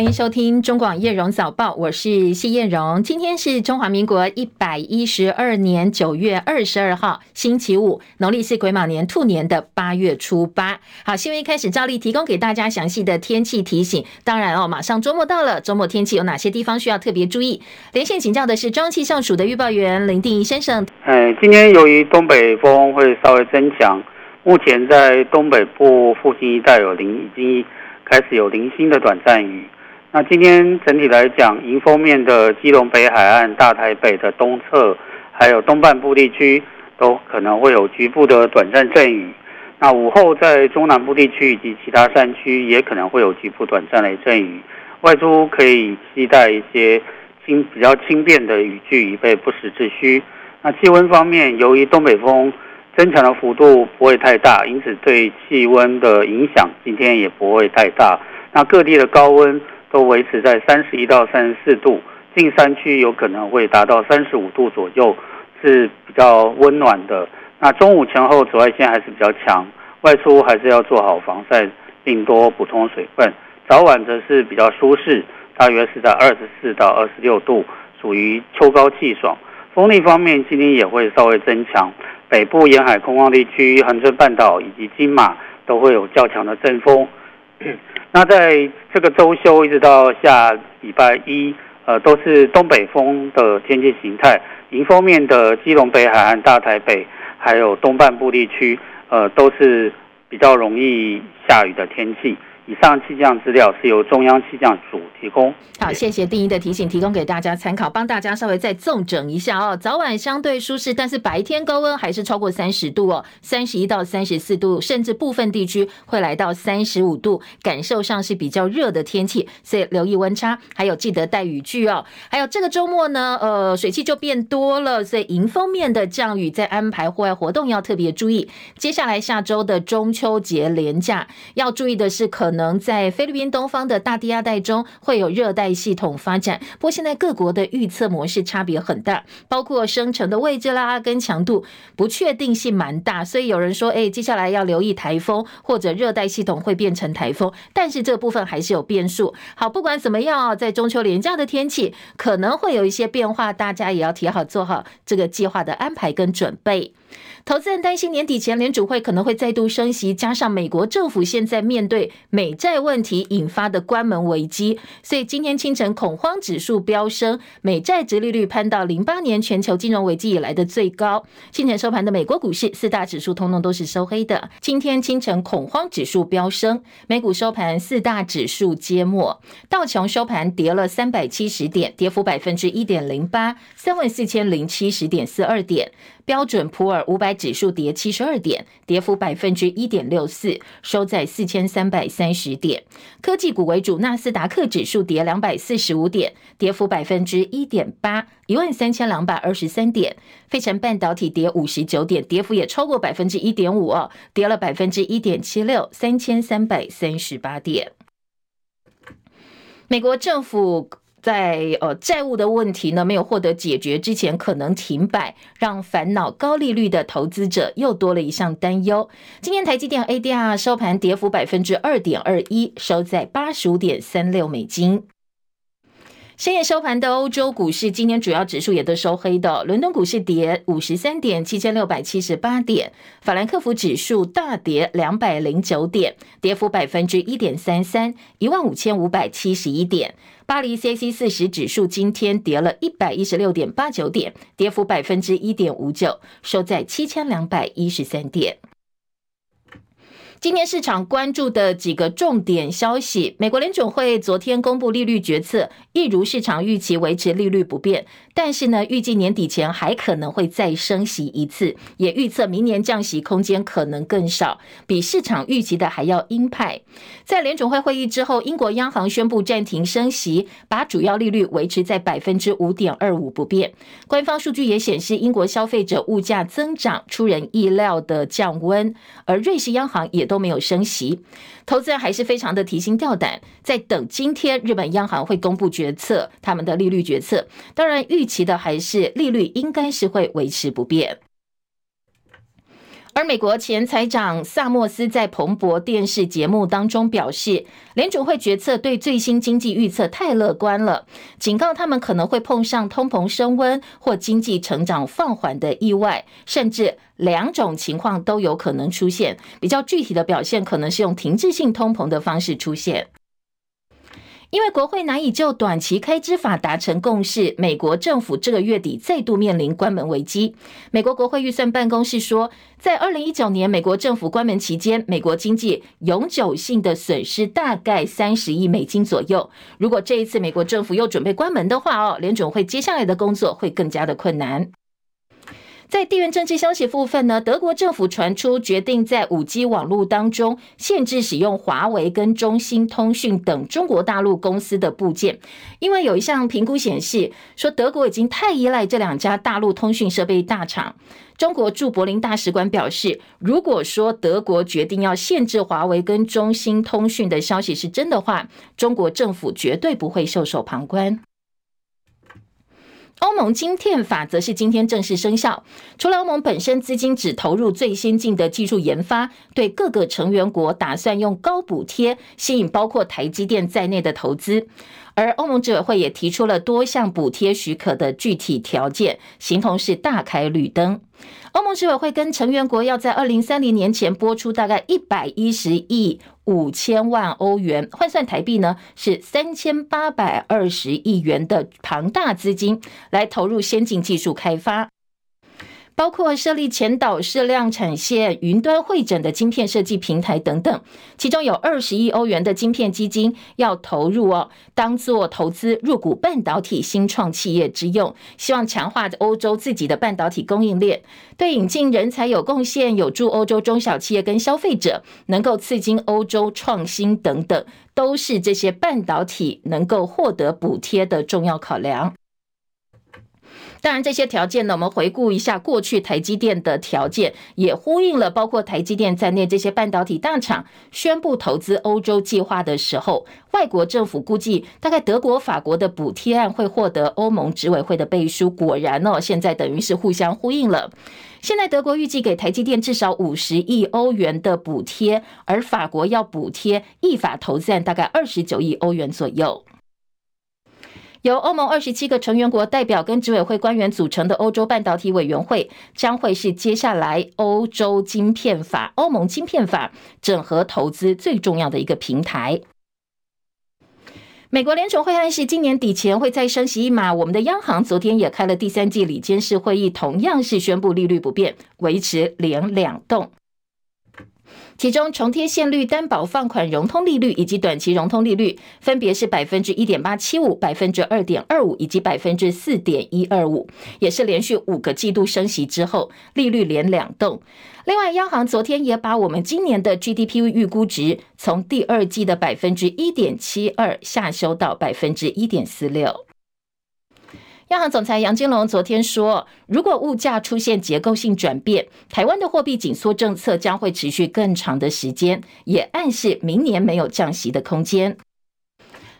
欢迎收听中广叶荣早报，我是谢叶荣。今天是中华民国一百一十二年九月二十二号，星期五，农历是癸卯年兔年的八月初八。好，新闻一开始照例提供给大家详细的天气提醒。当然哦，马上周末到了，周末天气有哪些地方需要特别注意？连线请教的是中气象署的预报员林定仪先生。哎，今天由于东北风会稍微增强，目前在东北部附近一带有零已经开始有零星的短暂雨。那今天整体来讲，迎风面的基隆北海岸、大台北的东侧，还有东半部地区，都可能会有局部的短暂阵雨。那午后在中南部地区以及其他山区，也可能会有局部短暂雷阵雨。外出可以携带一些轻比较轻便的雨具，以备不时之需。那气温方面，由于东北风增强的幅度不会太大，因此对气温的影响今天也不会太大。那各地的高温。都维持在三十一到三十四度，近山区有可能会达到三十五度左右，是比较温暖的。那中午前后紫外线还是比较强，外出还是要做好防晒，并多补充水分。早晚则是比较舒适，大约是在二十四到二十六度，属于秋高气爽。风力方面，今天也会稍微增强，北部沿海空旷地区、恒春半岛以及金马都会有较强的阵风。那在这个周休一直到下礼拜一，呃，都是东北风的天气形态。迎风面的基隆北海岸、大台北，还有东半部地区，呃，都是比较容易下雨的天气。以上气象资料是由中央气象署提供。好，谢谢定仪的提醒，提供给大家参考，帮大家稍微再纵整一下哦。早晚相对舒适，但是白天高温还是超过三十度哦，三十一到三十四度，甚至部分地区会来到三十五度，感受上是比较热的天气，所以留意温差，还有记得带雨具哦。还有这个周末呢，呃，水汽就变多了，所以迎风面的降雨，在安排户外活动要特别注意。接下来下周的中秋节连假，要注意的是可能。能在菲律宾东方的大低压带中会有热带系统发展，不过现在各国的预测模式差别很大，包括生成的位置啦跟强度不确定性蛮大，所以有人说，哎，接下来要留意台风或者热带系统会变成台风，但是这部分还是有变数。好，不管怎么样，在中秋连假的天气可能会有一些变化，大家也要提好做好这个计划的安排跟准备。投资人担心年底前联准会可能会再度升息，加上美国政府现在面对美债问题引发的关门危机，所以今天清晨恐慌指数飙升，美债殖利率攀到零八年全球金融危机以来的最高。清晨收盘的美国股市四大指数通通都是收黑的。今天清晨恐慌指数飙升，美股收盘四大指数皆末，道琼收盘跌了三百七十点，跌幅百分之一点零八，三万四千零七十点四二点。标准普尔五百指数跌七十二点，跌幅百分之一点六四，收在四千三百三十点。科技股为主，纳斯达克指数跌两百四十五点，跌幅百分之一点八，一万三千两百二十三点。费城半导体跌五十九点，跌幅也超过百分之一点五哦，跌了百分之一点七六，三千三百三十八点。美国政府。在呃债务的问题呢没有获得解决之前，可能停摆，让烦恼高利率的投资者又多了一项担忧。今天台积电 ADR 收盘跌幅百分之二点二一，收在八十五点三六美金。深夜收盘的欧洲股市，今天主要指数也都收黑的。伦敦股市跌五十三点，七千六百七十八点；法兰克福指数大跌两百零九点，跌幅百分之一点三三，一万五千五百七十一点。巴黎 CAC 四十指数今天跌了一百一十六点八九点，跌幅百分之一点五九，收在七千两百一十三点。今天市场关注的几个重点消息：美国联准会昨天公布利率决策，一如市场预期维持利率不变，但是呢，预计年底前还可能会再升息一次，也预测明年降息空间可能更少，比市场预期的还要鹰派。在联准会会议之后，英国央行宣布暂停升息，把主要利率维持在百分之五点二五不变。官方数据也显示，英国消费者物价增长出人意料的降温，而瑞士央行也都没有升息，投资人还是非常的提心吊胆，在等今天日本央行会公布决策，他们的利率决策。当然，预期的还是利率应该是会维持不变。而美国前财长萨默斯在彭博电视节目当中表示，联准会决策对最新经济预测太乐观了，警告他们可能会碰上通膨升温或经济成长放缓的意外，甚至两种情况都有可能出现。比较具体的表现可能是用停滞性通膨的方式出现。因为国会难以就短期开支法达成共识，美国政府这个月底再度面临关门危机。美国国会预算办公室说，在二零一九年美国政府关门期间，美国经济永久性的损失大概三十亿美金左右。如果这一次美国政府又准备关门的话，哦，联准会接下来的工作会更加的困难。在地缘政治消息部分呢，德国政府传出决定在五 G 网络当中限制使用华为跟中兴通讯等中国大陆公司的部件，因为有一项评估显示说德国已经太依赖这两家大陆通讯设备大厂。中国驻柏林大使馆表示，如果说德国决定要限制华为跟中兴通讯的消息是真的话，中国政府绝对不会袖手旁观。欧盟晶片法则是今天正式生效。除了欧盟本身资金只投入最先进的技术研发，对各个成员国打算用高补贴吸引包括台积电在内的投资。而欧盟执委会也提出了多项补贴许可的具体条件，形同是大开绿灯。欧盟执委会跟成员国要在二零三零年前拨出大概一百一十亿五千万欧元，换算台币呢是三千八百二十亿元的庞大资金，来投入先进技术开发。包括设立前导式量产线、云端会诊的晶片设计平台等等，其中有二十亿欧元的晶片基金要投入哦，当做投资入股半导体新创企业之用，希望强化欧洲自己的半导体供应链，对引进人才有贡献，有助欧洲中小企业跟消费者能够刺激欧洲创新等等，都是这些半导体能够获得补贴的重要考量。当然，这些条件呢，我们回顾一下过去台积电的条件，也呼应了包括台积电在内这些半导体大厂宣布投资欧洲计划的时候，外国政府估计大概德国、法国的补贴案会获得欧盟执委会的背书。果然哦，现在等于是互相呼应了。现在德国预计给台积电至少五十亿欧元的补贴，而法国要补贴意法投资案大概二十九亿欧元左右。由欧盟二十七个成员国代表跟执委会官员组成的欧洲半导体委员会，将会是接下来欧洲晶片法、欧盟晶片法整合投资最重要的一个平台。美国联准会暗示今年底前会再升息一码。我们的央行昨天也开了第三季理监事会议，同样是宣布利率不变，维持连两动。其中，重贴现率担保放款融通利率以及短期融通利率分别是百分之一点八七五、百分之二点二五以及百分之四点一二五，也是连续五个季度升息之后利率连两动。另外，央行昨天也把我们今年的 GDP 预估值从第二季的百分之一点七二下修到百分之一点四六。央行总裁杨金龙昨天说，如果物价出现结构性转变，台湾的货币紧缩政策将会持续更长的时间，也暗示明年没有降息的空间。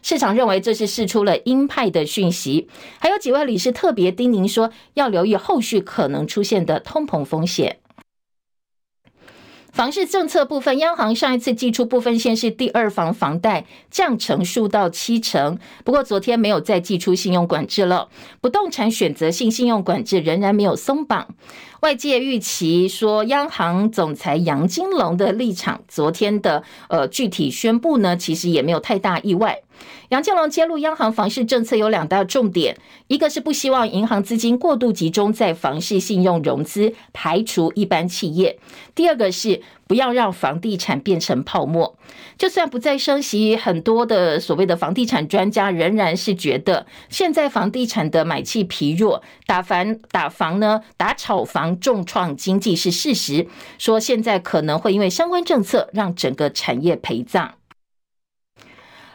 市场认为这是释出了鹰派的讯息，还有几位理事特别叮咛说，要留意后续可能出现的通膨风险。房市政策部分，央行上一次祭出部分县市第二房房贷降成数到七成，不过昨天没有再祭出信用管制了。不动产选择性信用管制仍然没有松绑。外界预期说，央行总裁杨金龙的立场，昨天的呃具体宣布呢，其实也没有太大意外。杨建龙揭露，央行房市政策有两大重点，一个是不希望银行资金过度集中在房市信用融资，排除一般企业；第二个是不要让房地产变成泡沫。就算不再升息，很多的所谓的房地产专家仍然是觉得，现在房地产的买气疲弱，打房打房呢，打炒房重创经济是事实。说现在可能会因为相关政策让整个产业陪葬。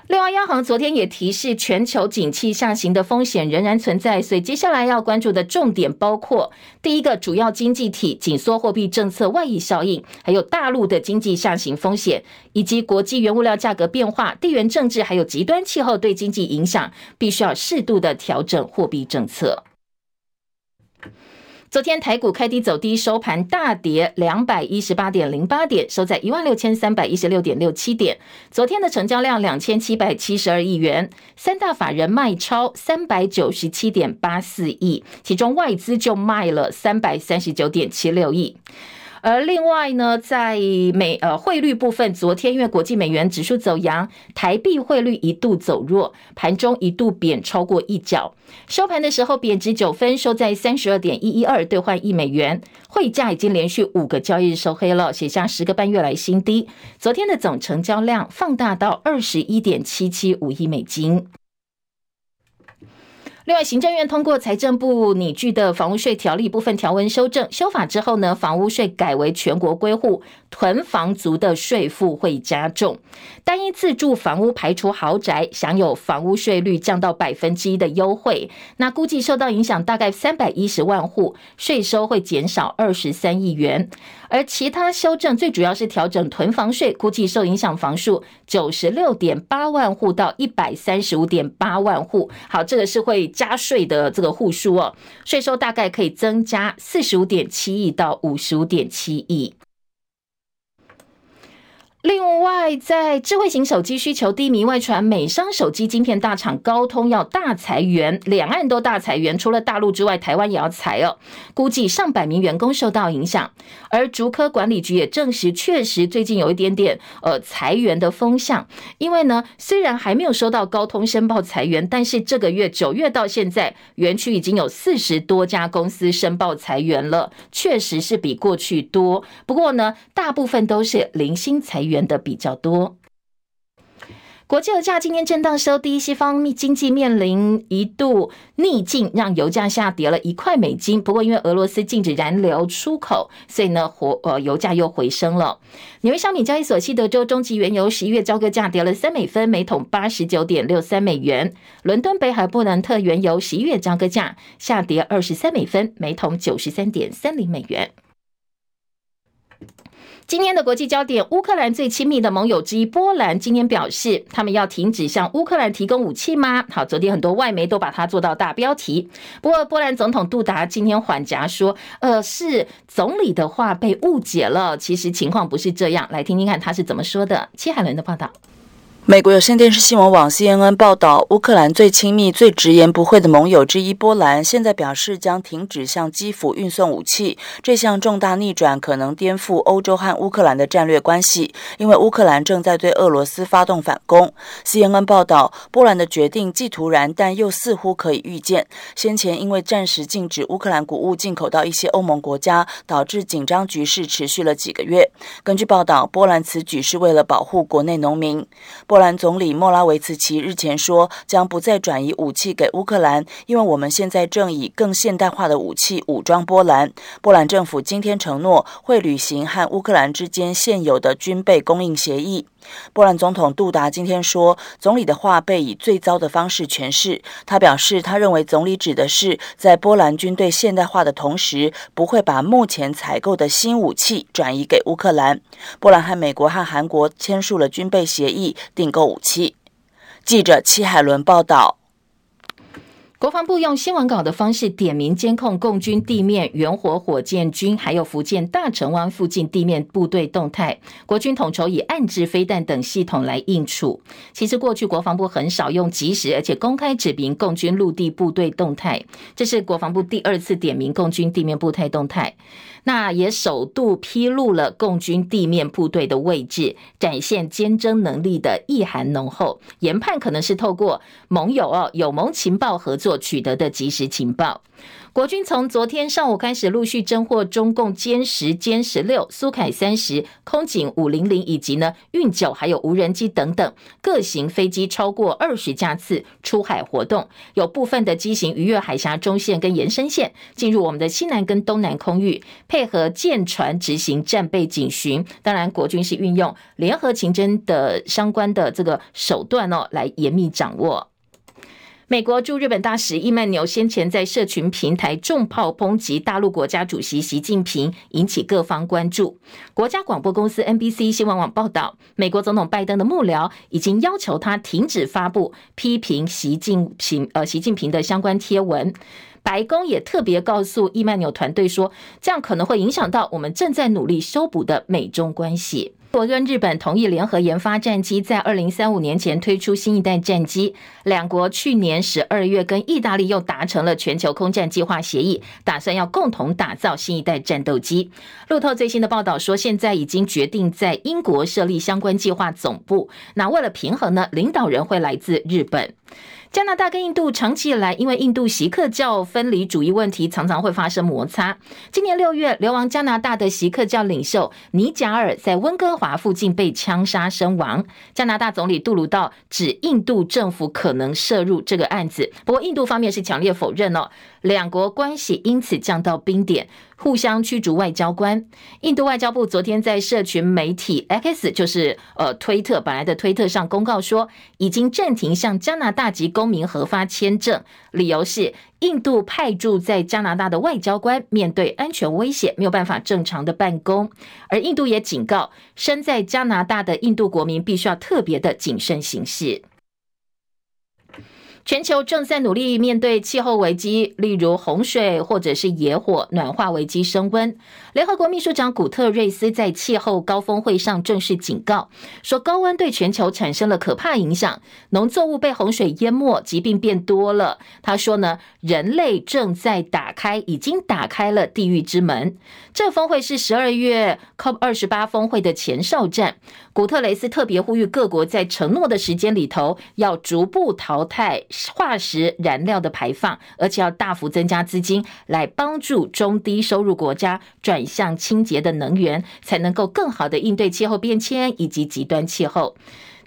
另外，央行昨天也提示，全球景气下行的风险仍然存在，所以接下来要关注的重点包括：第一个，主要经济体紧缩货币政策外溢效应，还有大陆的经济下行风险，以及国际原物料价格变化、地缘政治还有极端气候对经济影响，必须要适度的调整货币政策。昨天台股开低走低，收盘大跌两百一十八点零八点，收在一万六千三百一十六点六七点。昨天的成交量两千七百七十二亿元，三大法人卖超三百九十七点八四亿，其中外资就卖了三百三十九点七六亿。而另外呢，在美呃汇率部分，昨天因为国际美元指数走扬，台币汇率一度走弱，盘中一度贬超过一角，收盘的时候贬值九分，收在三十二点一一二兑换一美元，汇价已经连续五个交易日收黑了，写下十个半月来新低。昨天的总成交量放大到二十一点七七五亿美金。另外，行政院通过财政部拟具的房屋税条例部分条文修正，修法之后呢，房屋税改为全国归户，囤房族的税负会加重。单一自住房屋排除豪宅，享有房屋税率降到百分之一的优惠。那估计受到影响大概三百一十万户，税收会减少二十三亿元。而其他修正最主要是调整囤房税，估计受影响房数九十六点八万户到一百三十五点八万户。好，这个是会加税的这个户数哦，税收大概可以增加四十五点七亿到五十五点七亿。另外，在智慧型手机需求低迷，外传美商手机晶片大厂高通要大裁员，两岸都大裁员，除了大陆之外，台湾也要裁哦。估计上百名员工受到影响。而竹科管理局也证实，确实最近有一点点呃裁员的风向。因为呢，虽然还没有收到高通申报裁员，但是这个月九月到现在，园区已经有四十多家公司申报裁员了，确实是比过去多。不过呢，大部分都是零星裁员。的比较多。国际油价今天震荡收低，西方经济面临一度逆境，让油价下跌了一块美金。不过，因为俄罗斯禁止燃料出口，所以呢，火呃油价又回升了。纽约商品交易所西德州中级原油十一月交割价跌了三美分，每桶八十九点六三美元。伦敦北海布兰特原油十一月交割价下跌二十三美分，每桶九十三点三零美元。今天的国际焦点，乌克兰最亲密的盟友之一波兰今天表示，他们要停止向乌克兰提供武器吗？好，昨天很多外媒都把它做到大标题。不过，波兰总统杜达今天缓颊说，呃，是总理的话被误解了，其实情况不是这样。来听听看他是怎么说的。戚海伦的报道。美国有线电视新闻网 CNN 报道，乌克兰最亲密、最直言不讳的盟友之一波兰，现在表示将停止向基辅运送武器。这项重大逆转可能颠覆欧洲和乌克兰的战略关系，因为乌克兰正在对俄罗斯发动反攻。CNN 报道，波兰的决定既突然，但又似乎可以预见。先前因为暂时禁止乌克兰谷物进口到一些欧盟国家，导致紧张局势持续了几个月。根据报道，波兰此举是为了保护国内农民。波兰总理莫拉维茨奇日前说，将不再转移武器给乌克兰，因为我们现在正以更现代化的武器武装波兰。波兰政府今天承诺会履行和乌克兰之间现有的军备供应协议。波兰总统杜达今天说，总理的话被以最糟的方式诠释。他表示，他认为总理指的是在波兰军队现代化的同时，不会把目前采购的新武器转移给乌克兰。波兰和美国和韩国签署了军备协议，订购武器。记者齐海伦报道。国防部用新闻稿的方式点名监控共军地面远火火箭军，还有福建大城湾附近地面部队动态。国军统筹以暗制飞弹等系统来应处。其实过去国防部很少用即时而且公开指明共军陆地部队动态，这是国防部第二次点名共军地面部队动态。那也首度披露了共军地面部队的位置，展现坚贞能力的意涵浓厚。研判可能是透过盟友哦，友盟情报合作取得的及时情报。国军从昨天上午开始陆续侦获中共歼十、歼十六、苏凯三十、空警五零零以及呢运九还有无人机等等各型飞机超过二十架次出海活动，有部分的机型逾越海峡中线跟延伸线，进入我们的西南跟东南空域，配合舰船执行战备警巡。当然，国军是运用联合情侦的相关的这个手段哦，来严密掌握。美国驻日本大使易曼纽先前在社群平台重炮抨击大陆国家主席习近平，引起各方关注。国家广播公司 NBC 新闻网报道，美国总统拜登的幕僚已经要求他停止发布批评习近平呃习近平的相关贴文。白宫也特别告诉易曼纽团队说，这样可能会影响到我们正在努力修补的美中关系。国跟日本同意联合研发战机，在二零三五年前推出新一代战机。两国去年十二月跟意大利又达成了全球空战计划协议，打算要共同打造新一代战斗机。路透最新的报道说，现在已经决定在英国设立相关计划总部。那为了平衡呢，领导人会来自日本。加拿大跟印度长期以来因为印度锡克教分离主义问题，常常会发生摩擦。今年六月，流亡加拿大的锡克教领袖尼贾尔在温哥华附近被枪杀身亡。加拿大总理杜鲁道指印度政府可能涉入这个案子，不过印度方面是强烈否认哦。两国关系因此降到冰点，互相驱逐外交官。印度外交部昨天在社群媒体 X，就是呃推特本来的推特上公告说，已经暂停向加拿大籍公民核发签证，理由是印度派驻在加拿大的外交官面对安全威胁，没有办法正常的办公。而印度也警告，身在加拿大的印度国民必须要特别的谨慎行事。全球正在努力面对气候危机，例如洪水或者是野火、暖化危机升温。联合国秘书长古特瑞斯在气候高峰会上正式警告说，高温对全球产生了可怕影响，农作物被洪水淹没，疾病变多了。他说呢，人类正在打开，已经打开了地狱之门。这峰会是十二月 COP 二十八峰会的前哨战。古特雷斯特别呼吁各国在承诺的时间里头，要逐步淘汰化石燃料的排放，而且要大幅增加资金来帮助中低收入国家转向清洁的能源，才能够更好的应对气候变迁以及极端气候。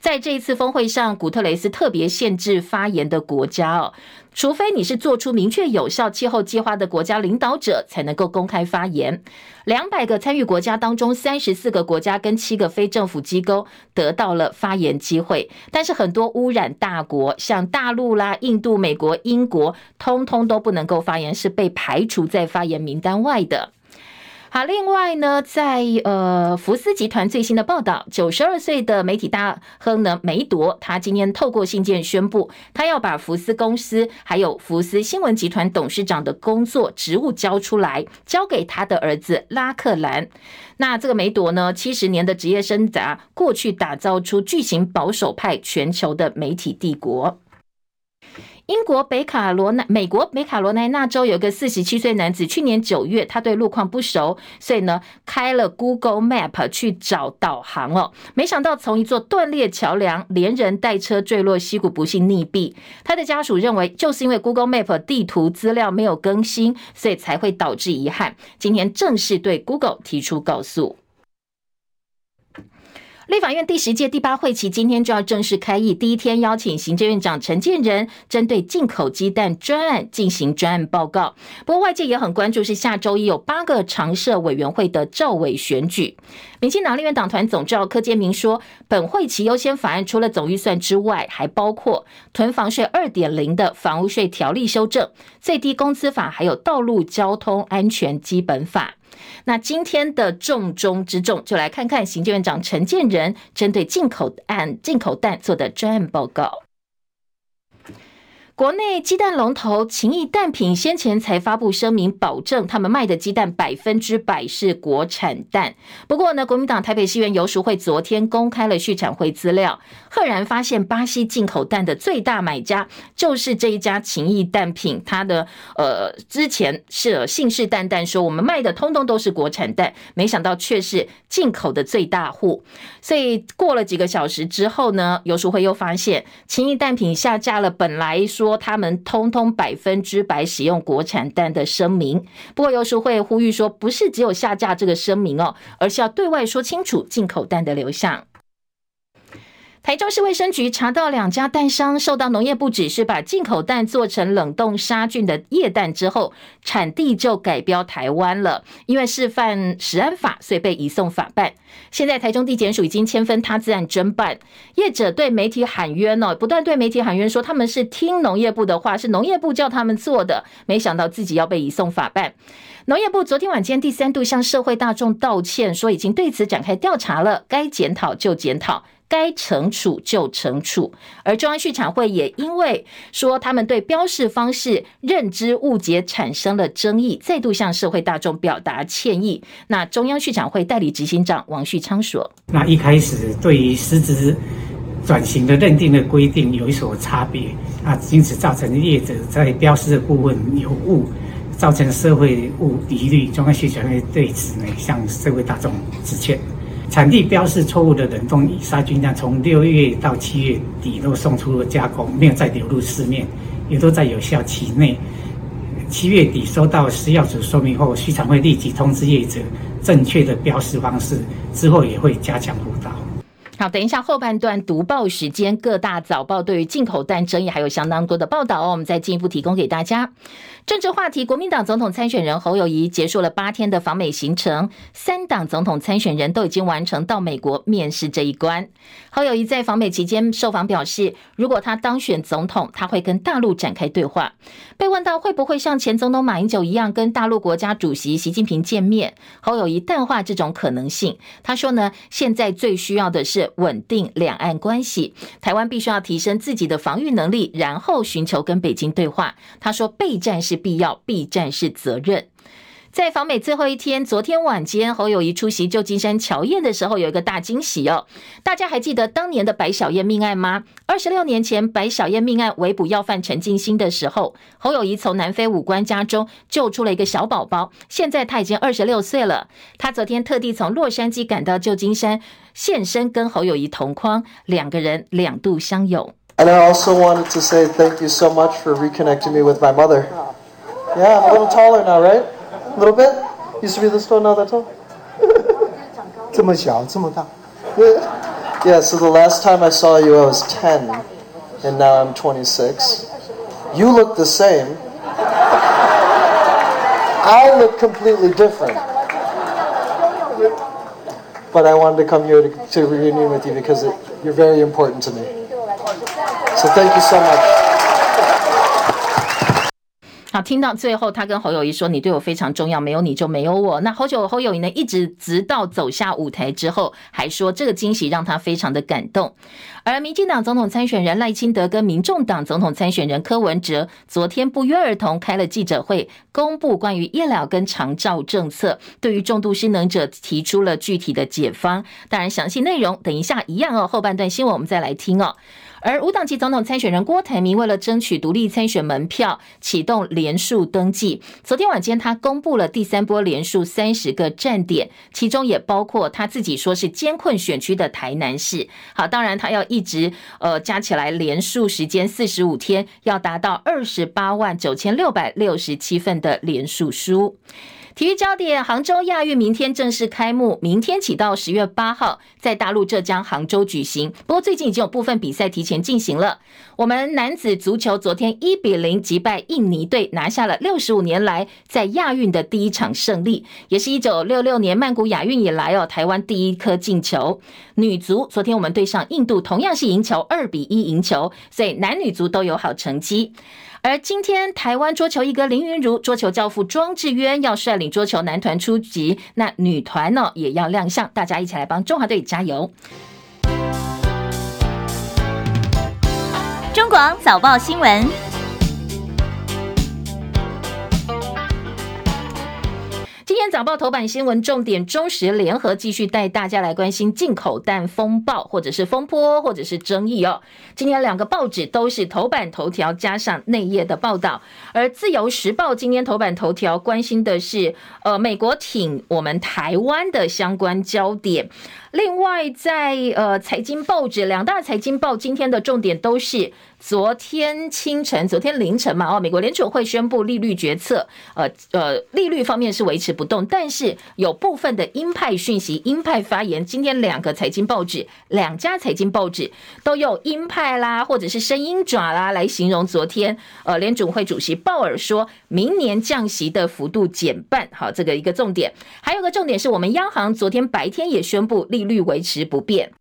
在这一次峰会上，古特雷斯特别限制发言的国家哦，除非你是做出明确有效气候计划的国家领导者，才能够公开发言。两百个参与国家当中，三十四个国家跟七个非政府机构得到了发言机会，但是很多污染大国，像大陆啦、印度、美国、英国，通通都不能够发言，是被排除在发言名单外的。好，另外呢，在呃福斯集团最新的报道，九十二岁的媒体大亨呢梅铎，他今天透过信件宣布，他要把福斯公司还有福斯新闻集团董事长的工作职务交出来，交给他的儿子拉克兰。那这个梅铎呢，七十年的职业生涯，过去打造出巨型保守派全球的媒体帝国。英国北卡罗来美国北卡罗来纳州有个四十七岁男子，去年九月他对路况不熟，所以呢开了 Google Map 去找导航哦，没想到从一座断裂桥梁连人带车坠落溪谷，不幸溺毙。他的家属认为，就是因为 Google Map 地图资料没有更新，所以才会导致遗憾。今天正式对 Google 提出告诉。立法院第十届第八会期今天就要正式开议，第一天邀请行政院长陈建仁针对进口鸡蛋专案进行专案报告。不过外界也很关注是下周一有八个常设委员会的召委选举。民进党立院党团总召柯建铭说，本会期优先法案除了总预算之外，还包括囤房税二点零的房屋税条例修正、最低工资法，还有道路交通安全基本法。那今天的重中之重，就来看看行政院长陈建仁针对进口案、进口蛋做的专案报告。国内鸡蛋龙头情谊蛋品先前才发布声明，保证他们卖的鸡蛋百分之百是国产蛋。不过呢，国民党台北市议员游淑慧昨天公开了续产会资料，赫然发现巴西进口蛋的最大买家就是这一家情谊蛋品。他的呃之前是信誓旦旦说我们卖的通通都是国产蛋，没想到却是进口的最大户。所以过了几个小时之后呢，游淑慧又发现情谊蛋品下架了，本来说。说他们通通百分之百使用国产蛋的声明，不过游说会呼吁说，不是只有下架这个声明哦，而是要对外说清楚进口蛋的流向。台中市卫生局查到两家蛋商受到农业部指示，把进口蛋做成冷冻杀菌的液蛋之后，产地就改标台湾了。因为涉犯食安法，所以被移送法办。现在台中地检署已经签分他自案侦办。业者对媒体喊冤哦，不断对媒体喊冤说他们是听农业部的话，是农业部叫他们做的，没想到自己要被移送法办。农业部昨天晚间第三度向社会大众道歉，说已经对此展开调查了，该检讨就检讨。该惩处就惩处，而中央畜产会也因为说他们对标示方式认知误解产生了争议，再度向社会大众表达歉意。那中央畜产会代理执行长王旭昌说：“那一开始对于实质转型的认定的规定有一所差别，啊，因此造成业者在标示的部分有误，造成社会误疑虑。中央畜产会对此呢向社会大众致歉。”产地标示错误的冷冻杀菌量，从六月到七月底都送出了加工，没有再流入市面，也都在有效期内。七月底收到食药署说明后，市场会立即通知业者正确的标示方式，之后也会加强辅导。好，等一下后半段读报时间，各大早报对于进口蛋争议还有相当多的报道哦，我们再进一步提供给大家。政治话题，国民党总统参选人侯友谊结束了八天的访美行程，三党总统参选人都已经完成到美国面试这一关。侯友谊在访美期间受访表示，如果他当选总统，他会跟大陆展开对话。被问到会不会像前总统马英九一样跟大陆国家主席习近平见面，侯友谊淡化这种可能性。他说呢，现在最需要的是稳定两岸关系，台湾必须要提升自己的防御能力，然后寻求跟北京对话。他说备战是。必要避战是责任。在访美最后一天，昨天晚间，侯友谊出席旧金山乔宴的时候，有一个大惊喜哦。大家还记得当年的白小燕命案吗？二十六年前，白小燕命案围捕要犯陈进兴的时候，侯友谊从南非武官家中救出了一个小宝宝，现在他已经二十六岁了。他昨天特地从洛杉矶赶到旧金山现身，跟侯友谊同框，两个人两度相拥。And I also wanted to say thank you so much for reconnecting me with my mother. Yeah, I'm a little taller now, right? A little bit? Used to be this tall, now that tall? 这么小，这么大。Yeah, so the last time I saw you, I was 10, and now I'm 26. You look the same. I look completely different. But I wanted to come here to, to reunion with you because it, you're very important to me. So thank you so much. 好，听到最后，他跟侯友宜说：“你对我非常重要，没有你就没有我。”那侯友侯友宜呢，一直直到走下舞台之后，还说这个惊喜让他非常的感动。而民进党总统参选人赖清德跟民众党总统参选人柯文哲昨天不约而同开了记者会，公布关于医疗跟长照政策，对于重度失能者提出了具体的解方。当然，详细内容等一下一样哦，后半段新闻我们再来听哦。而无党籍总统参选人郭台铭为了争取独立参选门票，启动连署登记。昨天晚间，他公布了第三波连署三十个站点，其中也包括他自己说是艰困选区的台南市。好，当然他要一直呃加起来连署时间四十五天，要达到二十八万九千六百六十七份的连署书。体育焦点：杭州亚运明天正式开幕，明天起到十月八号，在大陆浙江杭州举行。不过最近已经有部分比赛提前进行了。我们男子足球昨天一比零击败印尼队，拿下了六十五年来在亚运的第一场胜利，也是一九六六年曼谷亚运以来哦台湾第一颗进球。女足昨天我们对上印度，同样是赢球，二比一赢球，所以男女足都有好成绩。而今天，台湾桌球一哥林昀儒、桌球教父庄智渊要率领桌球男团出击，那女团呢也要亮相，大家一起来帮中华队加油！中广早报新闻。今天早报头版新闻重点，中时联合继续带大家来关心进口蛋风暴，或者是风波，或者是争议哦。今天两个报纸都是头版头条加上内页的报道，而自由时报今天头版头条关心的是，呃，美国挺我们台湾的相关焦点。另外在，在呃财经报纸两大财经报今天的重点都是昨天清晨、昨天凌晨嘛，哦，美国联储会宣布利率决策，呃呃，利率方面是维持不动，但是有部分的鹰派讯息、鹰派发言。今天两个财经报纸、两家财经报纸都用鹰派啦，或者是生鹰爪啦来形容昨天，呃，联储会主席鲍尔说明年降息的幅度减半，好，这个一个重点。还有个重点是我们央行昨天白天也宣布利率维持不变。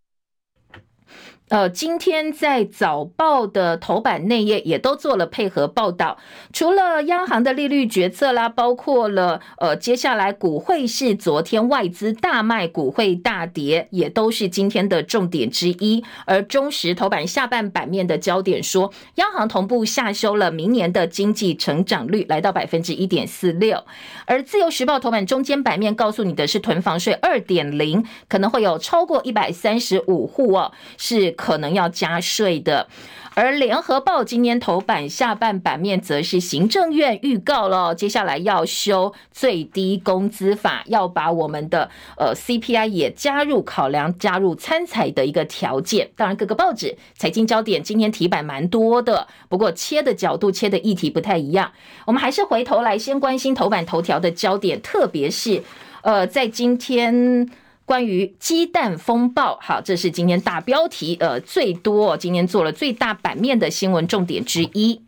呃，今天在早报的头版内页也都做了配合报道，除了央行的利率决策啦，包括了呃，接下来股汇市昨天外资大卖，股汇大跌，也都是今天的重点之一。而中时头版下半版面的焦点说，央行同步下修了明年的经济成长率，来到百分之一点四六。而自由时报头版中间版面告诉你的是，囤房税二点零可能会有超过一百三十五户哦，是。可能要加税的，而联合报今天头版下半版面则是行政院预告了，接下来要修最低工资法，要把我们的呃 CPI 也加入考量，加入参采的一个条件。当然，各个报纸财经焦点今天题版蛮多的，不过切的角度、切的议题不太一样。我们还是回头来先关心头版头条的焦点，特别是呃，在今天。关于鸡蛋风暴，好，这是今天大标题，呃，最多今天做了最大版面的新闻重点之一。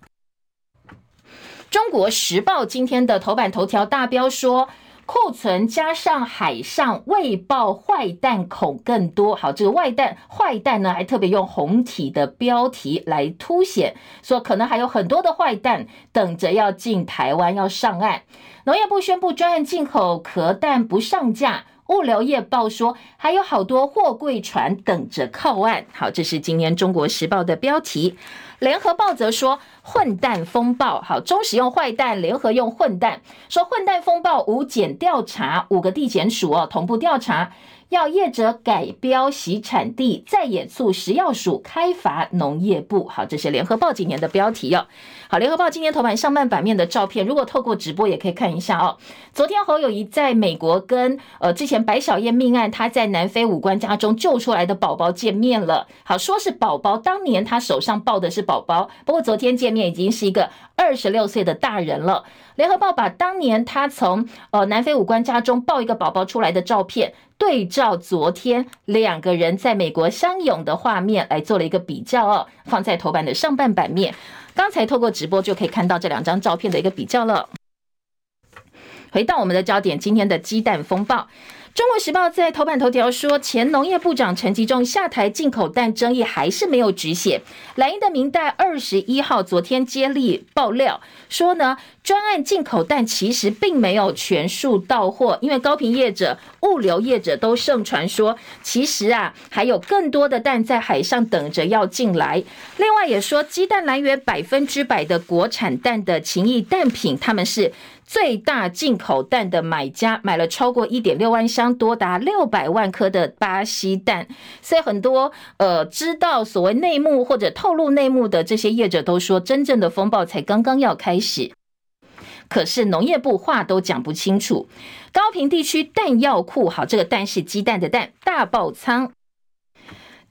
中国时报今天的头版头条大标说，库存加上海上未爆坏蛋恐更多。好，这个外蛋坏蛋呢，还特别用红体的标题来凸显，说可能还有很多的坏蛋等着要进台湾要上岸。农业部宣布专案进口壳蛋不上架。物流业报说，还有好多货柜船等着靠岸。好，这是今年中国时报的标题。联合报则说，混蛋风暴。好，中使用坏蛋，联合用混蛋，说混蛋风暴五检调查，五个地检署哦同步调查。要业者改标洗产地，再也促食药署开罚农业部。好，这是联合报今年的标题哦。好，联合报今年头版上半版面的照片，如果透过直播也可以看一下哦。昨天侯友宜在美国跟呃之前白小燕命案，他在南非武官家中救出来的宝宝见面了。好，说是宝宝，当年他手上抱的是宝宝，不过昨天见面已经是一个二十六岁的大人了。联合报把当年他从呃南非武官家中抱一个宝宝出来的照片。对照昨天两个人在美国相拥的画面来做了一个比较哦，放在头版的上半版面。刚才透过直播就可以看到这两张照片的一个比较了。回到我们的焦点，今天的鸡蛋风暴。中国时报在头版头条说，前农业部长陈吉仲下台进口蛋争议还是没有止血。莱茵的明代二十一号昨天接力爆料说呢，专案进口蛋其实并没有全数到货，因为高频业者、物流业者都盛传说，其实啊还有更多的蛋在海上等着要进来。另外也说，鸡蛋来源百分之百的国产蛋的勤益蛋品，他们是。最大进口蛋的买家买了超过一点六万箱，多达六百万颗的巴西蛋，所以很多呃知道所谓内幕或者透露内幕的这些业者都说，真正的风暴才刚刚要开始。可是农业部话都讲不清楚，高屏地区蛋药库，好，这个蛋是鸡蛋的蛋，大爆仓。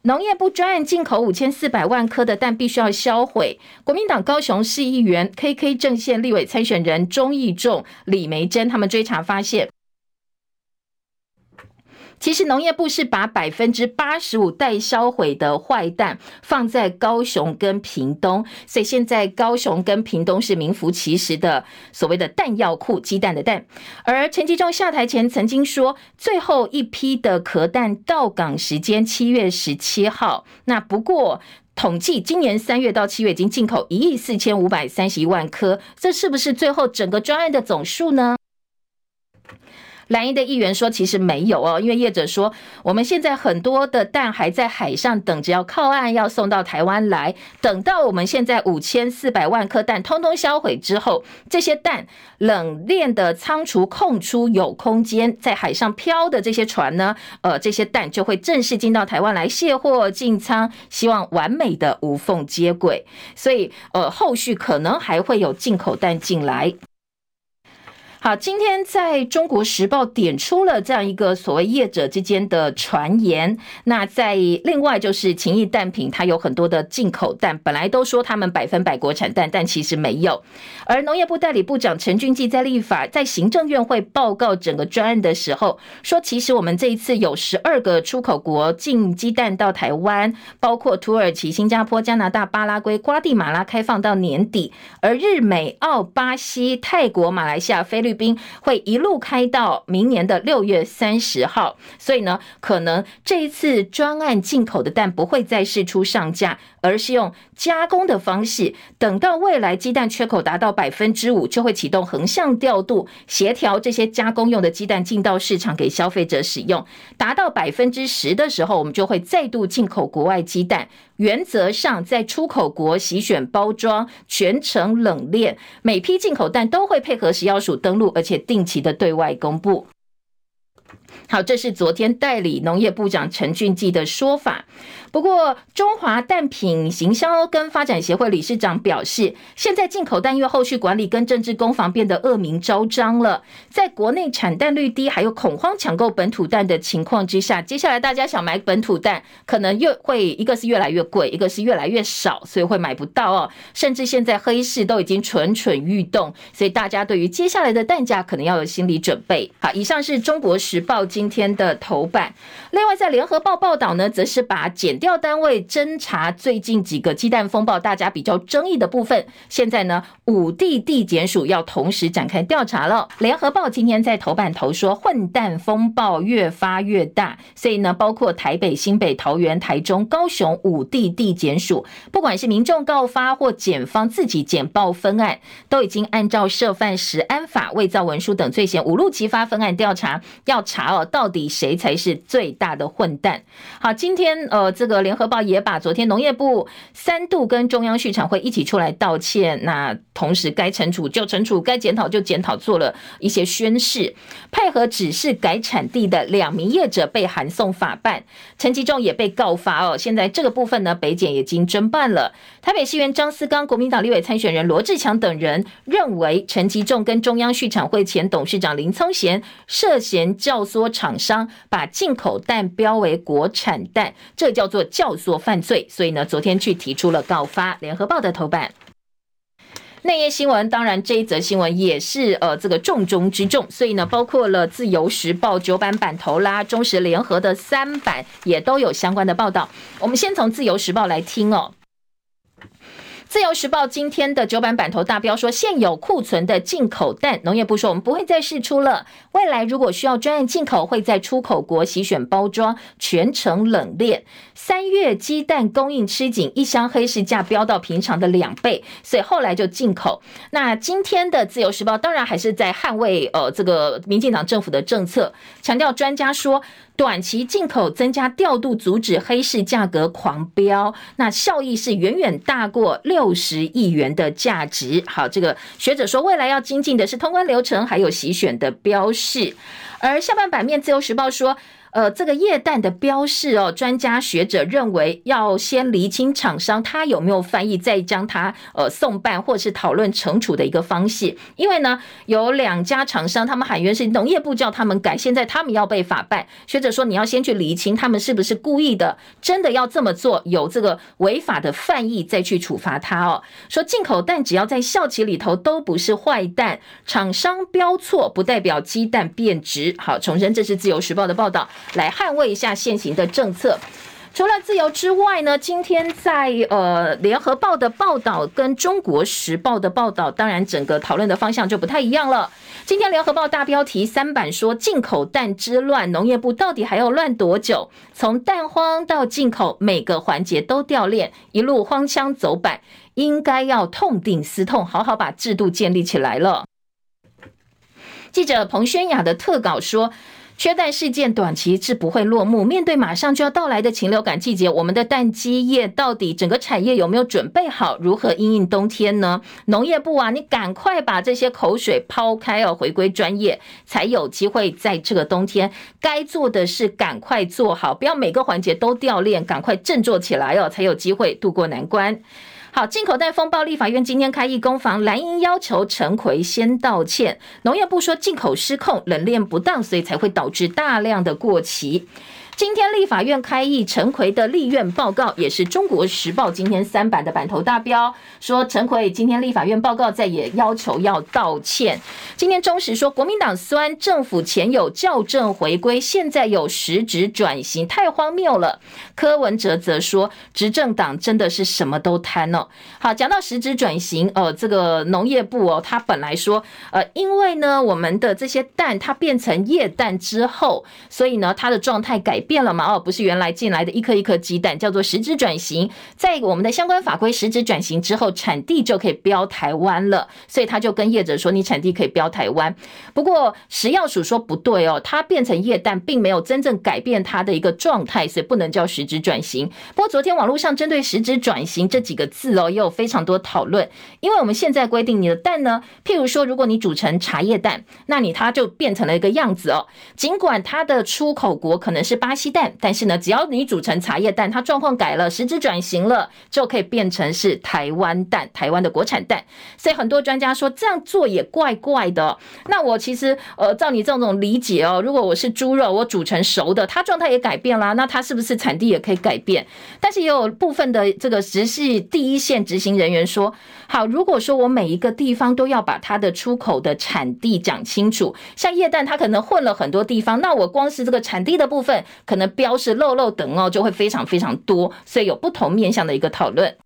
农业部专案进口五千四百万颗的蛋，必须要销毁。国民党高雄市议员 KK 阵线立委参选人钟义仲、李梅珍他们追查发现。其实农业部是把百分之八十五待销毁的坏蛋放在高雄跟屏东，所以现在高雄跟屏东是名副其实的所谓的弹药库，鸡蛋的蛋。而陈吉仲下台前曾经说，最后一批的壳蛋到港时间七月十七号。那不过统计今年三月到七月已经进口一亿四千五百三十一万颗，这是不是最后整个专案的总数呢？蓝营的议员说：“其实没有哦，因为业者说，我们现在很多的蛋还在海上等着要靠岸，要送到台湾来。等到我们现在五千四百万颗蛋通通销毁之后，这些蛋冷链的仓储空出有空间，在海上漂的这些船呢，呃，这些蛋就会正式进到台湾来卸货进仓，希望完美的无缝接轨。所以，呃，后续可能还会有进口蛋进来。”好，今天在中国时报点出了这样一个所谓业者之间的传言。那在另外就是情谊蛋品，它有很多的进口蛋，本来都说他们百分百国产蛋，但其实没有。而农业部代理部长陈俊记在立法在行政院会报告整个专案的时候，说其实我们这一次有十二个出口国进鸡蛋到台湾，包括土耳其、新加坡、加拿大、巴拉圭、瓜地马拉开放到年底，而日美澳、巴西、泰国、马来西亚、菲律。律宾会一路开到明年的六月三十号，所以呢，可能这一次专案进口的蛋不会再试出上架，而是用加工的方式。等到未来鸡蛋缺口达到百分之五，就会启动横向调度，协调这些加工用的鸡蛋进到市场给消费者使用。达到百分之十的时候，我们就会再度进口国外鸡蛋。原则上，在出口国洗选包装，全程冷链，每批进口蛋都会配合食药署登录，而且定期的对外公布。好，这是昨天代理农业部长陈俊记的说法。不过，中华蛋品行销跟发展协会理事长表示，现在进口蛋因为后续管理跟政治攻防变得恶名昭彰了，在国内产蛋率低，还有恐慌抢购本土蛋的情况之下，接下来大家想买本土蛋，可能又会一个是越来越贵，一个是越来越少，所以会买不到哦。甚至现在黑市都已经蠢蠢欲动，所以大家对于接下来的蛋价可能要有心理准备。好，以上是中国时报。今天的头版，另外在联合报报道呢，则是把检调单位侦查最近几个鸡蛋风暴，大家比较争议的部分，现在呢五地地检署要同时展开调查了。联合报今天在头版头说，混蛋风暴越发越大，所以呢，包括台北、新北、桃园、台中、高雄五地地检署，不管是民众告发或检方自己简报分案，都已经按照涉犯食安法、伪造文书等罪嫌，五路齐发分案调查，要查哦。到底谁才是最大的混蛋？好，今天呃，这个联合报也把昨天农业部三度跟中央畜产会一起出来道歉，那同时该惩处就惩处，该检讨就检讨，做了一些宣示，配合指示改产地的两名业者被函送法办，陈吉仲也被告发哦。现在这个部分呢，北检已经侦办了。台北市议员张思刚、国民党立委参选人罗志强等人认为，陈吉仲跟中央畜产会前董事长林聪贤涉嫌教唆。厂商把进口蛋标为国产蛋，这叫做教唆犯罪。所以呢，昨天去提出了告发。联合报的头版内页新闻，当然这一则新闻也是呃这个重中之重。所以呢，包括了自由时报九版版头啦，中时联合的三版也都有相关的报道。我们先从自由时报来听哦。自由时报今天的九版版头大标说，现有库存的进口蛋，农业部说我们不会再释出了。未来如果需要专案进口，会在出口国洗选包装，全程冷链。三月鸡蛋供应吃紧，一箱黑市价飙到平常的两倍，所以后来就进口。那今天的自由时报当然还是在捍卫呃这个民进党政府的政策，强调专家说。短期进口增加调度，阻止黑市价格狂飙，那效益是远远大过六十亿元的价值。好，这个学者说，未来要精进的是通关流程，还有洗选的标示。而下半版面，《自由时报》说。呃，这个液氮的标示哦，专家学者认为要先厘清厂商他有没有翻译，再将他呃送办或是讨论惩处的一个方式。因为呢，有两家厂商他们喊冤是农业部叫他们改，现在他们要被法办。学者说你要先去厘清他们是不是故意的，真的要这么做，有这个违法的犯意再去处罚他哦。说进口蛋只要在效期里头都不是坏蛋，厂商标错不代表鸡蛋变质。好，重申这是自由时报的报道。来捍卫一下现行的政策。除了自由之外呢，今天在呃联合报的报道跟中国时报的报道，当然整个讨论的方向就不太一样了。今天联合报大标题三版说进口蛋之乱，农业部到底还要乱多久？从蛋荒到进口，每个环节都掉链，一路荒腔走板，应该要痛定思痛，好好把制度建立起来了。记者彭轩雅的特稿说。缺蛋事件短期是不会落幕。面对马上就要到来的禽流感季节，我们的蛋鸡业到底整个产业有没有准备好？如何应应冬天呢？农业部啊，你赶快把这些口水抛开哦，回归专业，才有机会在这个冬天该做的事赶快做好，不要每个环节都掉链，赶快振作起来哦，才有机会渡过难关。好，进口袋风暴，立法院今天开议攻防，蓝英要求陈奎先道歉。农业部说进口失控，冷链不当，所以才会导致大量的过期。今天立法院开议，陈奎的立院报告也是中国时报今天三版的版头大标，说陈奎今天立法院报告在也要求要道歉。今天中时说，国民党酸政府前有校正回归，现在有实质转型，太荒谬了。柯文哲则说，执政党真的是什么都贪哦。好，讲到实质转型，呃，这个农业部哦，他本来说，呃，因为呢，我们的这些蛋它变成液蛋之后，所以呢，它的状态改。变了嘛？哦，不是原来进来的一颗一颗鸡蛋，叫做实质转型。在我们的相关法规实质转型之后，产地就可以标台湾了。所以他就跟业者说，你产地可以标台湾。不过食药署说不对哦，它变成液蛋，并没有真正改变它的一个状态，所以不能叫实质转型。不过昨天网络上针对实质转型这几个字哦，也有非常多讨论。因为我们现在规定你的蛋呢，譬如说，如果你煮成茶叶蛋，那你它就变成了一个样子哦。尽管它的出口国可能是巴鸡蛋，但是呢，只要你煮成茶叶蛋，它状况改了，实质转型了，就可以变成是台湾蛋，台湾的国产蛋。所以很多专家说这样做也怪怪的。那我其实呃，照你这种理解哦，如果我是猪肉，我煮成熟的，它状态也改变了，那它是不是产地也可以改变？但是也有部分的这个直系第一线执行人员说，好，如果说我每一个地方都要把它的出口的产地讲清楚，像叶蛋它可能混了很多地方，那我光是这个产地的部分。可能标示漏漏等哦，就会非常非常多，所以有不同面向的一个讨论。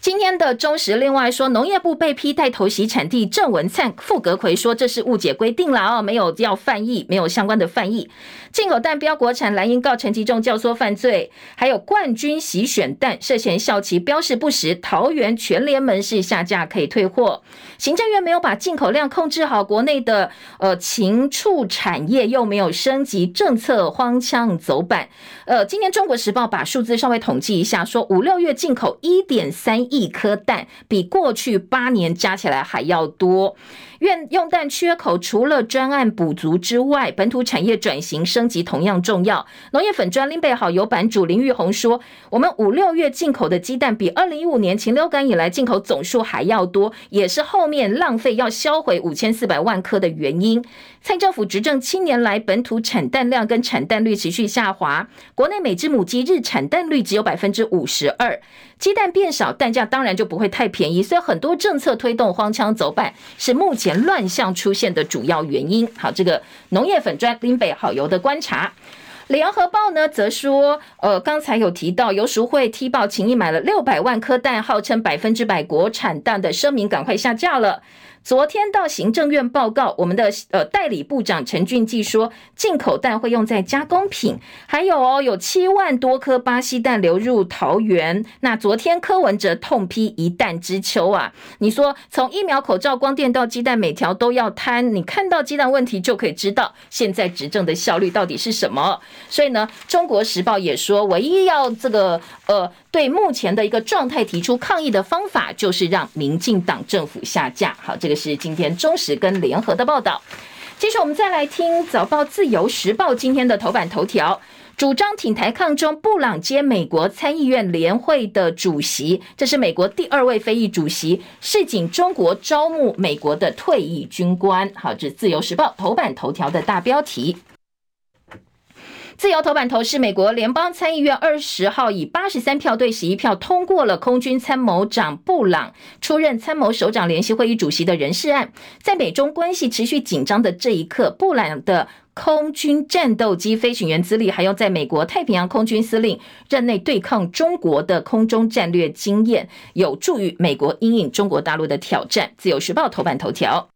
今天的中时另外说，农业部被批带头洗产地，郑文灿、傅格奎说这是误解规定了哦，没有要翻译，没有相关的翻译。进口蛋标国产，蓝英告陈吉仲教唆犯罪，还有冠军喜选蛋涉嫌效旗标示不实，桃园全联门市下架可以退货。行政院没有把进口量控制好，国内的呃禽畜产业又没有升级政策，荒腔走板。呃，今年中国时报把数字稍微统计一下，说五六月进口一点三亿。颗蛋比过去八年加起来还要多。愿用蛋缺口除了专案补足之外，本土产业转型升升级同样重要。农业粉专林北好友版主林玉红说：“我们五六月进口的鸡蛋比二零一五年禽流感以来进口总数还要多，也是后面浪费要销毁五千四百万颗的原因。”蔡政府执政七年来，本土产蛋量跟产蛋率持续下滑，国内每只母鸡日产蛋率只有百分之五十二，鸡蛋变少，蛋价当然就不会太便宜。所以很多政策推动荒腔走板，是目前乱象出现的主要原因。好，这个农业粉专林北好油的观察，联合报呢则说，呃，刚才有提到，游淑会踢爆情谊买了六百万颗蛋，号称百分之百国产蛋的声明，赶快下架了。昨天到行政院报告，我们的呃代理部长陈俊记说，进口蛋会用在加工品，还有哦，有七万多颗巴西蛋流入桃园。那昨天柯文哲痛批一蛋之秋啊，你说从疫苗、口罩、光电到鸡蛋，每条都要贪，你看到鸡蛋问题就可以知道现在执政的效率到底是什么。所以呢，中国时报也说，唯一要这个呃。对目前的一个状态提出抗议的方法，就是让民进党政府下架。好，这个是今天中时跟联合的报道。接着我们再来听早报自由时报今天的头版头条，主张挺台抗中，布朗接美国参议院联会的主席，这是美国第二位非裔主席，示警中国招募美国的退役军官。好，这是自由时报头版头条的大标题。自由头版头是美国联邦参议院二十号以八十三票对十一票通过了空军参谋长布朗出任参谋首长联席会议主席的人事案。在美中关系持续紧张的这一刻，布朗的空军战斗机飞行员资历，还有在美国太平洋空军司令任内对抗中国的空中战略经验，有助于美国因应中国大陆的挑战。自由时报头版头条。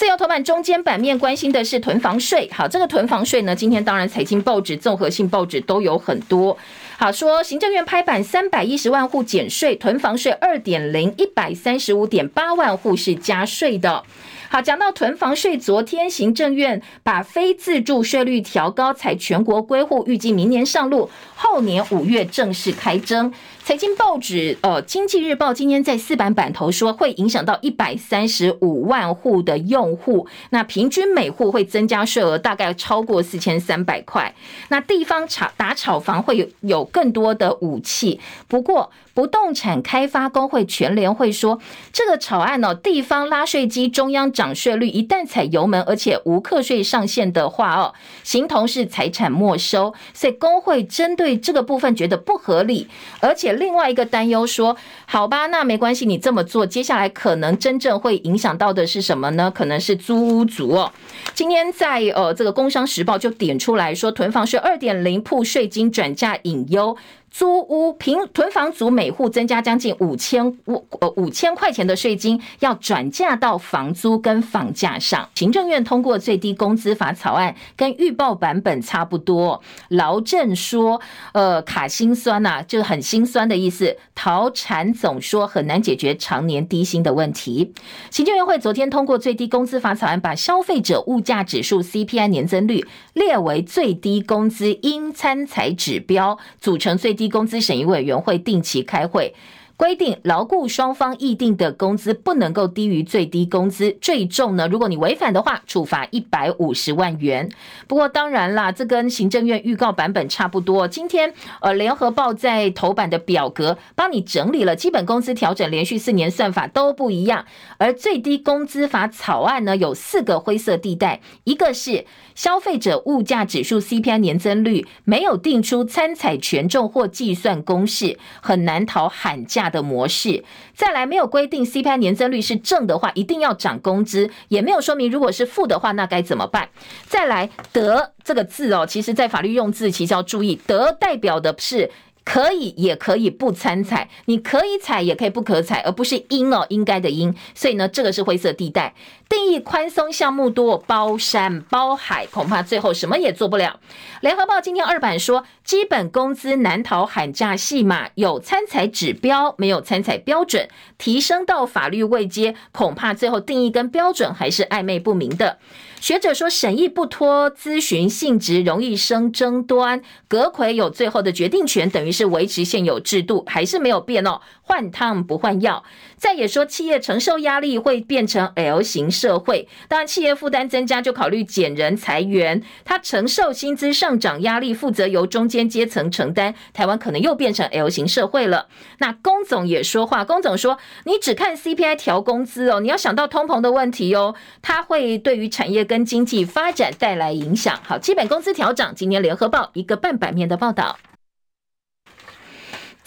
自由头版中间版面关心的是囤房税，好，这个囤房税呢，今天当然财经报纸、综合性报纸都有很多。好，说行政院拍板三百一十万户减税，囤房税二点零，一百三十五点八万户是加税的。好，讲到囤房税，昨天行政院把非自住税率调高，才全国归户，预计明年上路，后年五月正式开征。财经报纸，呃，《经济日报》今天在四版版头说，会影响到一百三十五万户的用户，那平均每户会增加税额大概超过四千三百块。那地方炒打炒房会有有更多的武器，不过。不动产开发工会全联会说，这个草案哦，地方拉税机，中央涨税率，一旦踩油门，而且无课税上限的话哦，形同是财产没收。所以工会针对这个部分觉得不合理，而且另外一个担忧说，好吧，那没关系，你这么做，接下来可能真正会影响到的是什么呢？可能是租屋族哦。今天在呃这个工商时报就点出来说，囤房税二点零铺税金转嫁隐忧。租屋平囤房族每户增加将近五千五呃五千块钱的税金，要转嫁到房租跟房价上。行政院通过最低工资法草案，跟预报版本差不多。劳政说，呃，卡心酸呐、啊，就很心酸的意思。陶产总说很难解决常年低薪的问题。行政院会昨天通过最低工资法草案，把消费者物价指数 CPI 年增率列为最低工资应参采指标，组成最。低工资审议委员会定期开会。规定劳雇双方议定的工资不能够低于最低工资，最重呢，如果你违反的话，处罚一百五十万元。不过当然啦，这跟行政院预告版本差不多。今天呃，联合报在头版的表格帮你整理了基本工资调整连续四年算法都不一样，而最低工资法草案呢有四个灰色地带，一个是消费者物价指数 CPI 年增率没有定出参采权重或计算公式，很难逃喊价的模式，再来没有规定 CPI 年增率是正的话，一定要涨工资，也没有说明如果是负的话，那该怎么办？再来得这个字哦，其实在法律用字其实要注意，得代表的是。可以，也可以不参采。你可以采，也可以不可采，而不是应哦，应该的应。所以呢，这个是灰色地带。定义宽松项目多，包山包海，恐怕最后什么也做不了。联合报今天二版说，基本工资难逃喊价戏码，有参采指标，没有参采标准，提升到法律位阶，恐怕最后定义跟标准还是暧昧不明的。学者说，审议不脱咨询性质，容易生争端。阁揆有最后的决定权，等于是维持现有制度，还是没有变哦。换汤不换药。再也说，企业承受压力会变成 L 型社会。当然，企业负担增加，就考虑减人裁员。他承受薪资上涨压力，负责由中间阶层承担。台湾可能又变成 L 型社会了。那龚总也说话，龚总说：“你只看 CPI 调工资哦，你要想到通膨的问题哦，它会对于产业。”跟经济发展带来影响。好，基本工资调涨，今年联合报一个半版面的报道。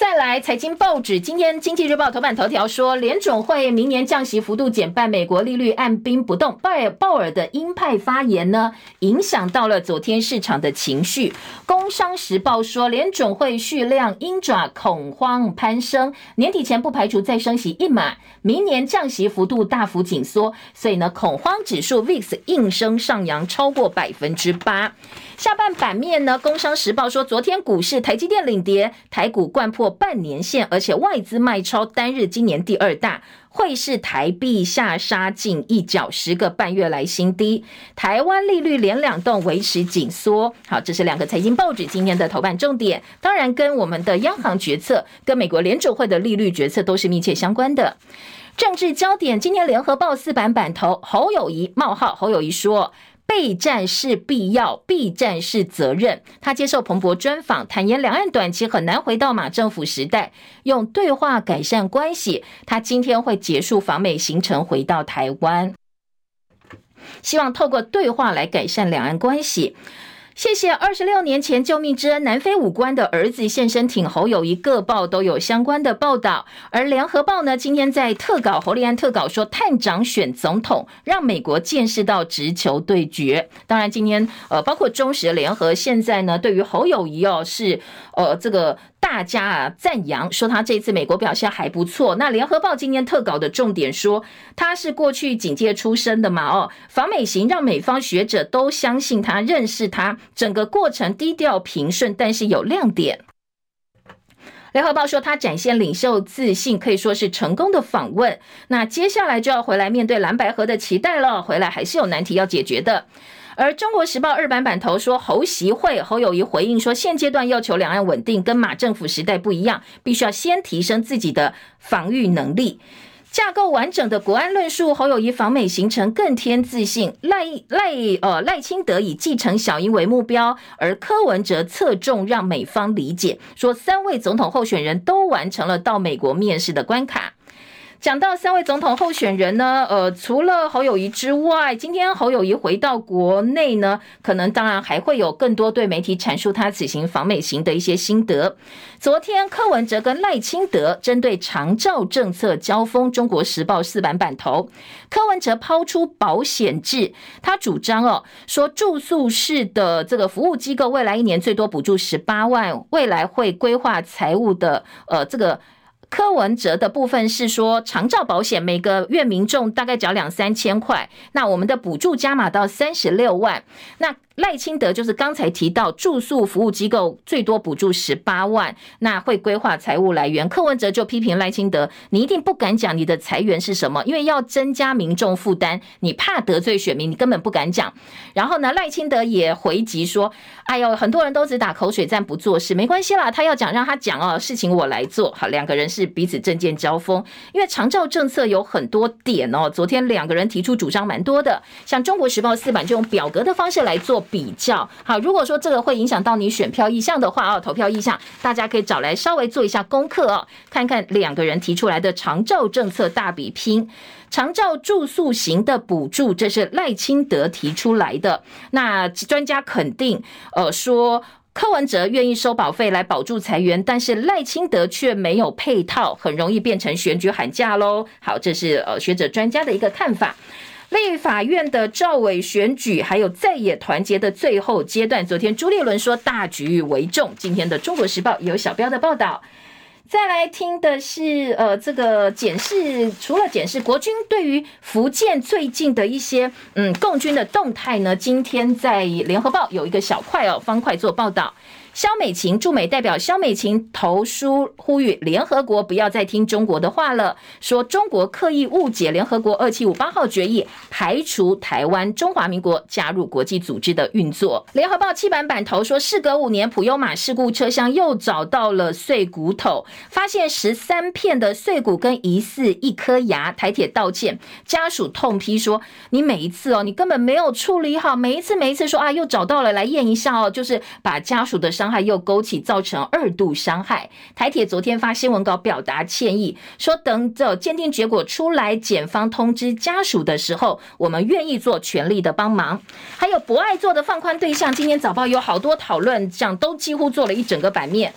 再来，财经报纸今天经济日报头版头条说，联准会明年降息幅度减半，美国利率按兵不动。鲍尔鲍尔的鹰派发言呢，影响到了昨天市场的情绪。工商时报说，联准会蓄量鹰爪，恐慌攀升，年底前不排除再升息一码，明年降息幅度大幅紧缩，所以呢，恐慌指数 VIX 应声上扬超过百分之八。下半版面呢，工商时报说，昨天股市台积电领跌，台股掼破半年线，而且外资卖超单日今年第二大，会是台币下杀近一角，十个半月来新低。台湾利率连两动维持紧缩。好，这是两个财经报纸今天的头版重点，当然跟我们的央行决策、跟美国联储会的利率决策都是密切相关的。政治焦点，今天联合报四版版头，侯友宜冒号，侯友宜说。备战是必要，避战是责任。他接受彭博专访，坦言两岸短期很难回到马政府时代，用对话改善关系。他今天会结束访美行程，回到台湾，希望透过对话来改善两岸关系。谢谢二十六年前救命之恩，南非武官的儿子现身挺侯友谊，各报都有相关的报道。而联合报呢，今天在特稿侯立安特稿说，探长选总统，让美国见识到直球对决。当然，今天呃，包括中时联合，现在呢，对于侯友谊哦，是呃这个。大家啊赞扬说他这次美国表现还不错。那联合报今天特稿的重点说，他是过去警界出身的嘛？哦，访美行让美方学者都相信他，认识他，整个过程低调平顺，但是有亮点。联合报说他展现领袖自信，可以说是成功的访问。那接下来就要回来面对蓝白河的期待了，回来还是有难题要解决的。而中国时报日版版头说，侯习会侯友谊回应说，现阶段要求两岸稳定跟马政府时代不一样，必须要先提升自己的防御能力，架构完整的国安论述。侯友谊访美行程更添自信，赖赖呃赖清德以继承小英为目标，而柯文哲侧重让美方理解，说三位总统候选人都完成了到美国面试的关卡。讲到三位总统候选人呢，呃，除了侯友宜之外，今天侯友宜回到国内呢，可能当然还会有更多对媒体阐述他此行访美行的一些心得。昨天柯文哲跟赖清德针对长照政策交锋，《中国时报》四版版头，柯文哲抛出保险制，他主张哦，说住宿式的这个服务机构未来一年最多补助十八万，未来会规划财务的呃这个。柯文哲的部分是说，长照保险每个月民众大概缴两三千块，那我们的补助加码到三十六万，那。赖清德就是刚才提到住宿服务机构最多补助十八万，那会规划财务来源。柯文哲就批评赖清德，你一定不敢讲你的财源是什么，因为要增加民众负担，你怕得罪选民，你根本不敢讲。然后呢，赖清德也回击说：“哎呦，很多人都只打口水战不做事，没关系啦，他要讲让他讲哦，事情我来做。”好，两个人是彼此政见交锋，因为长照政策有很多点哦。昨天两个人提出主张蛮多的，像中国时报四版就用表格的方式来做。比较好，如果说这个会影响到你选票意向的话啊，投票意向，大家可以找来稍微做一下功课哦，看看两个人提出来的长照政策大比拼，长照住宿型的补助，这是赖清德提出来的。那专家肯定，呃，说柯文哲愿意收保费来保住财源，但是赖清德却没有配套，很容易变成选举喊价喽。好，这是呃学者专家的一个看法。立法院的赵伟选举，还有在野团结的最后阶段，昨天朱立伦说大局为重。今天的《中国时报》有小标的报道。再来听的是，呃，这个检视，除了检视国军对于福建最近的一些嗯共军的动态呢，今天在《联合报》有一个小块哦方块做报道。萧美琴驻美代表萧美琴投书呼吁联合国不要再听中国的话了，说中国刻意误解联合国二七五八号决议，排除台湾中华民国加入国际组织的运作。联合报七版版头说，事隔五年，普悠玛事故车厢又找到了碎骨头，发现十三片的碎骨跟疑似一颗牙。台铁道歉，家属痛批说，你每一次哦，你根本没有处理好，每一次每一次说啊，又找到了来验一下哦，就是把家属的伤。伤害又勾起，造成二度伤害。台铁昨天发新闻稿表达歉意，说等着鉴定结果出来，检方通知家属的时候，我们愿意做全力的帮忙。还有不爱做的放宽对象，今天早报有好多讨论，这样都几乎做了一整个版面。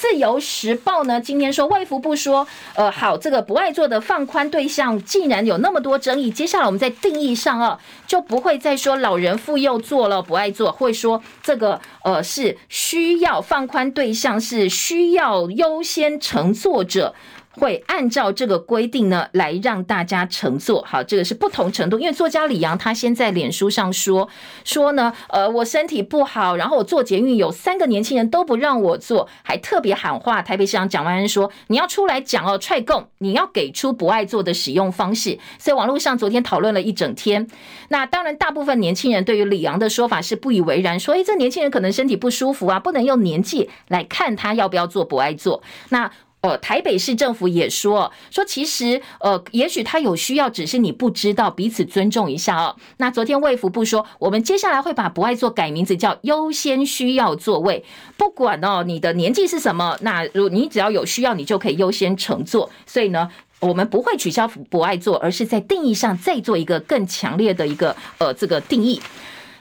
自由时报呢，今天说外服部说，呃，好，这个不爱做的放宽对象，竟然有那么多争议，接下来我们在定义上啊，就不会再说老人妇幼做了不爱做，会说这个呃是需要放宽对象，是需要优先乘坐者。会按照这个规定呢，来让大家乘坐。好，这个是不同程度。因为作家李阳他先在脸书上说说呢，呃，我身体不好，然后我坐捷运有三个年轻人都不让我坐，还特别喊话。台北市长蒋万安说，你要出来讲哦，踹共，你要给出不爱坐的使用方式。所以网络上昨天讨论了一整天。那当然，大部分年轻人对于李阳的说法是不以为然，说，诶，这年轻人可能身体不舒服啊，不能用年纪来看他要不要坐不爱坐。那。呃，台北市政府也说说，其实呃，也许他有需要，只是你不知道，彼此尊重一下哦。那昨天卫福部说，我们接下来会把不爱坐改名字叫优先需要座位，不管哦你的年纪是什么，那如你只要有需要，你就可以优先乘坐。所以呢，我们不会取消不爱坐，而是在定义上再做一个更强烈的一个呃这个定义。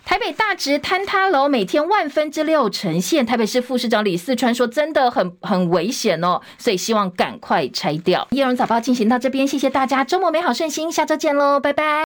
台北大直坍塌楼每天万分之六呈现，台北市副市长李四川说：“真的很很危险哦，所以希望赶快拆掉。”叶荣早报进行到这边，谢谢大家，周末美好顺心，下周见喽，拜拜。